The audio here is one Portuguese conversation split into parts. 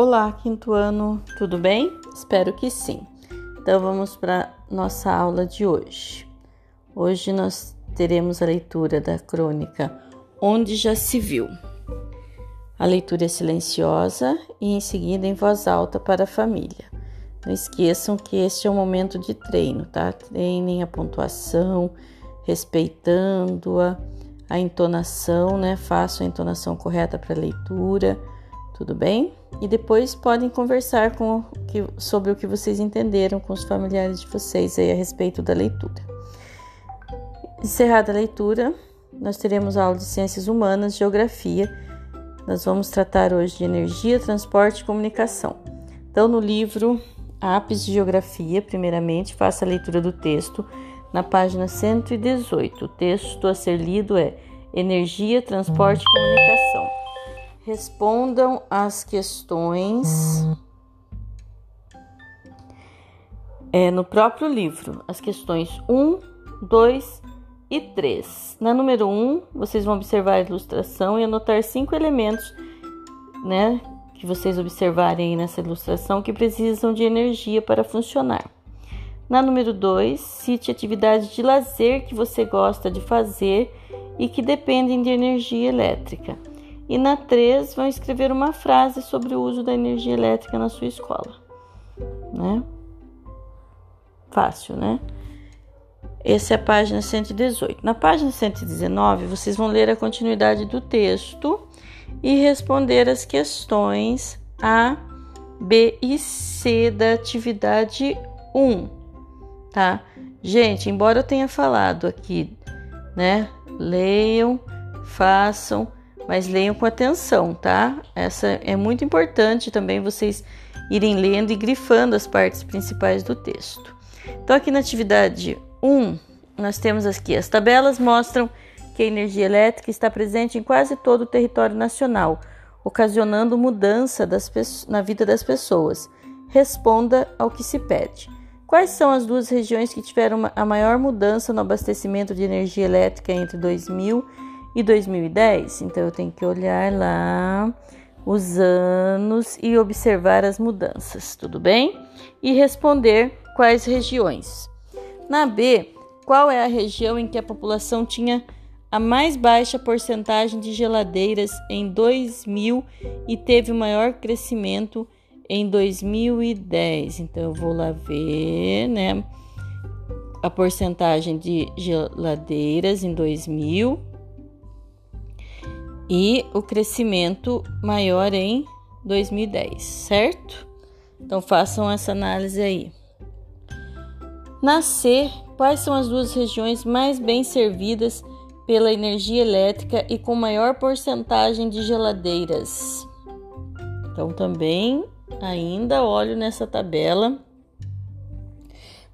Olá, quinto ano, tudo bem? Espero que sim. Então vamos para nossa aula de hoje. Hoje nós teremos a leitura da crônica Onde Já Se Viu. A leitura é silenciosa e em seguida em voz alta para a família. Não esqueçam que este é um momento de treino, tá? Treinem a pontuação, respeitando-a, a entonação, né? Façam a entonação correta para a leitura tudo bem? E depois podem conversar com que, sobre o que vocês entenderam com os familiares de vocês aí a respeito da leitura. Encerrada a leitura, nós teremos aula de Ciências Humanas, Geografia. Nós vamos tratar hoje de energia, transporte e comunicação. Então, no livro Apes de Geografia, primeiramente, faça a leitura do texto na página 118. O texto a ser lido é Energia, Transporte e Comunicação respondam as questões é, no próprio livro, as questões 1, 2 e 3. Na número 1, vocês vão observar a ilustração e anotar cinco elementos, né, que vocês observarem nessa ilustração que precisam de energia para funcionar. Na número 2, cite atividades de lazer que você gosta de fazer e que dependem de energia elétrica. E na 3 vão escrever uma frase sobre o uso da energia elétrica na sua escola. Né? Fácil, né? Essa é a página 118. Na página 119, vocês vão ler a continuidade do texto e responder as questões A, B e C da atividade 1, tá? Gente, embora eu tenha falado aqui, né? Leiam, façam mas leiam com atenção, tá? Essa é muito importante também vocês irem lendo e grifando as partes principais do texto. Então, aqui na atividade 1, nós temos aqui as tabelas mostram que a energia elétrica está presente em quase todo o território nacional, ocasionando mudança das, na vida das pessoas. Responda ao que se pede. Quais são as duas regiões que tiveram a maior mudança no abastecimento de energia elétrica entre 2000 e e 2010. Então eu tenho que olhar lá os anos e observar as mudanças, tudo bem? E responder quais regiões. Na B, qual é a região em que a população tinha a mais baixa porcentagem de geladeiras em 2000 e teve o maior crescimento em 2010. Então eu vou lá ver, né? A porcentagem de geladeiras em 2000 e o crescimento maior em 2010, certo? Então façam essa análise aí. Na C, quais são as duas regiões mais bem servidas pela energia elétrica e com maior porcentagem de geladeiras? Então também ainda olho nessa tabela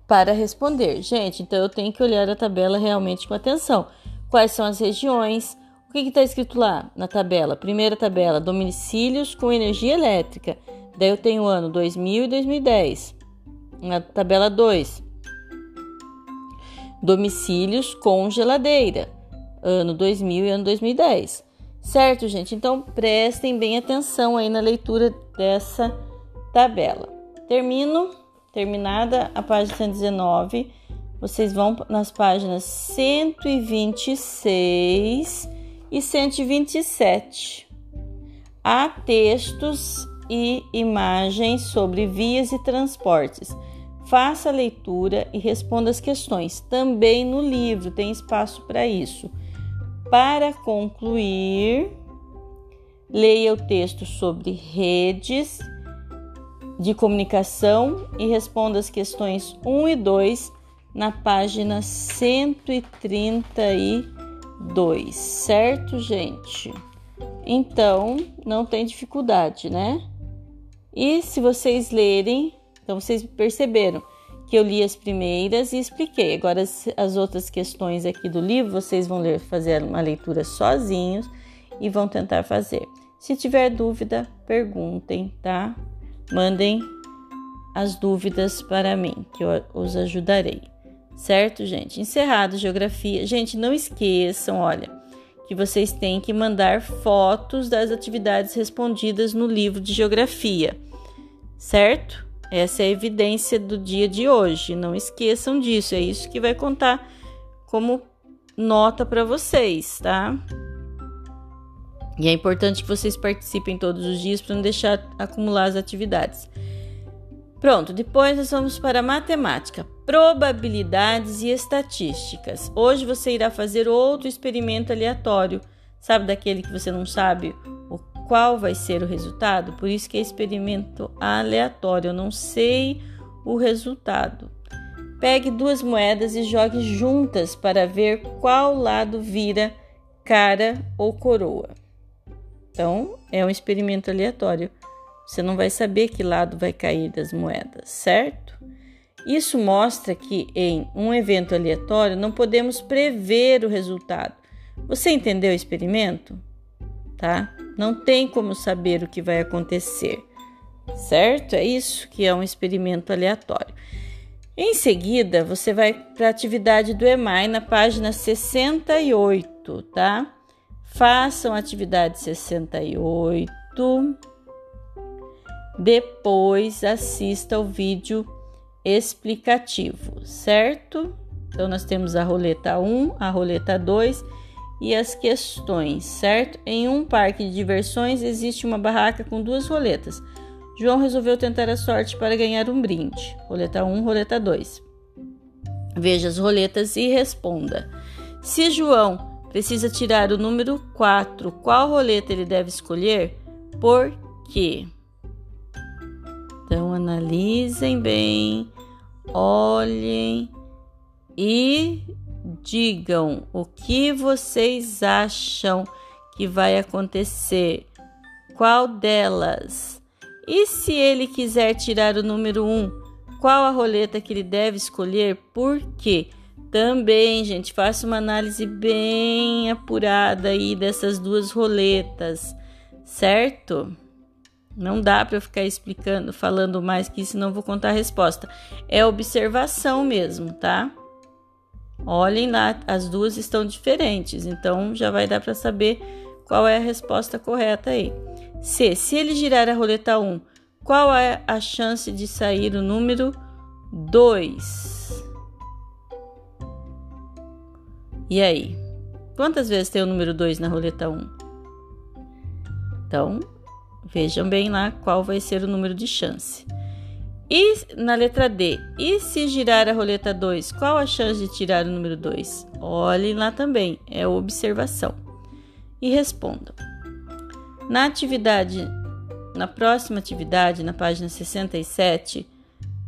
para responder. Gente, então eu tenho que olhar a tabela realmente com atenção. Quais são as regiões? Que está escrito lá na tabela? Primeira tabela, domicílios com energia elétrica. Daí eu tenho o ano 2000 e 2010. Na tabela 2, domicílios com geladeira. Ano 2000 e ano 2010. Certo, gente? Então prestem bem atenção aí na leitura dessa tabela. Termino, terminada a página 119, vocês vão nas páginas 126 e 127. Há textos e imagens sobre vias e transportes. Faça a leitura e responda as questões. Também no livro tem espaço para isso. Para concluir, leia o texto sobre redes de comunicação e responda as questões 1 e 2 na página 130 2, certo, gente? Então, não tem dificuldade, né? E se vocês lerem, então vocês perceberam que eu li as primeiras e expliquei. Agora, as outras questões aqui do livro, vocês vão ler, fazer uma leitura sozinhos e vão tentar fazer. Se tiver dúvida, perguntem, tá? Mandem as dúvidas para mim, que eu os ajudarei. Certo, gente? Encerrado geografia. Gente, não esqueçam, olha, que vocês têm que mandar fotos das atividades respondidas no livro de geografia, certo? Essa é a evidência do dia de hoje. Não esqueçam disso, é isso que vai contar como nota para vocês, tá? E é importante que vocês participem todos os dias para não deixar acumular as atividades. Pronto, depois nós vamos para matemática, probabilidades e estatísticas. Hoje você irá fazer outro experimento aleatório. Sabe daquele que você não sabe o qual vai ser o resultado? Por isso que é experimento aleatório. Eu não sei o resultado. Pegue duas moedas e jogue juntas para ver qual lado vira cara ou coroa. Então, é um experimento aleatório. Você não vai saber que lado vai cair das moedas, certo? Isso mostra que em um evento aleatório não podemos prever o resultado. Você entendeu o experimento? Tá? Não tem como saber o que vai acontecer, certo? É isso que é um experimento aleatório. Em seguida, você vai para a atividade do EMAI na página 68, tá? Façam a atividade 68 depois assista o vídeo explicativo, certo? Então nós temos a roleta 1, a roleta 2 e as questões, certo? Em um parque de diversões existe uma barraca com duas roletas. João resolveu tentar a sorte para ganhar um brinde. Roleta 1, roleta 2. Veja as roletas e responda. Se João precisa tirar o número 4, qual roleta ele deve escolher? Por quê? Então, analisem bem, olhem e digam o que vocês acham que vai acontecer. Qual delas? E se ele quiser tirar o número 1, um, qual a roleta que ele deve escolher? Por quê? Também, gente, faça uma análise bem apurada aí dessas duas roletas, certo? Não dá para ficar explicando, falando mais que isso, não vou contar a resposta. É observação mesmo, tá? Olhem lá, as duas estão diferentes, então já vai dar para saber qual é a resposta correta aí. C. Se ele girar a roleta 1, qual é a chance de sair o número 2? E aí? Quantas vezes tem o número 2 na roleta 1? Então, Vejam bem lá qual vai ser o número de chance. E na letra D, e se girar a roleta 2, qual a chance de tirar o número 2? Olhem lá também, é observação. E respondam. Na atividade, na próxima atividade, na página 67,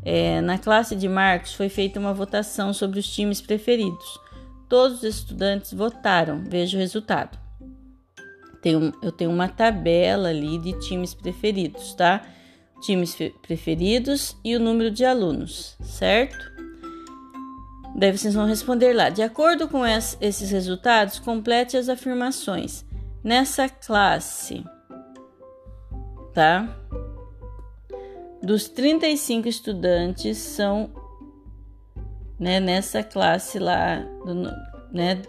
é, na classe de Marcos foi feita uma votação sobre os times preferidos. Todos os estudantes votaram. Veja o resultado tenho, eu tenho uma tabela ali de times preferidos, tá? Times preferidos e o número de alunos, certo? Daí vocês vão responder lá. De acordo com esses resultados, complete as afirmações. Nessa classe, tá? Dos 35 estudantes são né, nessa classe lá, do, né,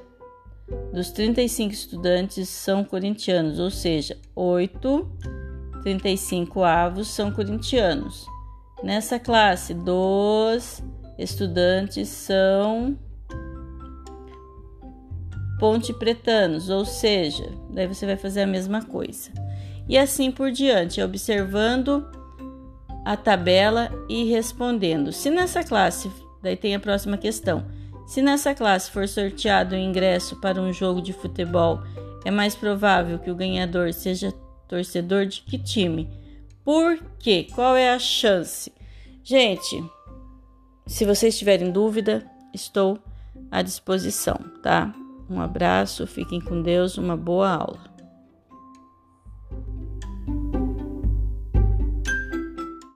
dos 35 estudantes são corintianos, ou seja, 8 35 avos são corintianos. Nessa classe, dos estudantes são ponte pretanos, ou seja, daí você vai fazer a mesma coisa. E assim por diante, observando a tabela e respondendo. Se nessa classe, daí tem a próxima questão. Se nessa classe for sorteado o ingresso para um jogo de futebol, é mais provável que o ganhador seja torcedor de que time? Por quê? Qual é a chance? Gente, se vocês tiverem dúvida, estou à disposição, tá? Um abraço, fiquem com Deus, uma boa aula.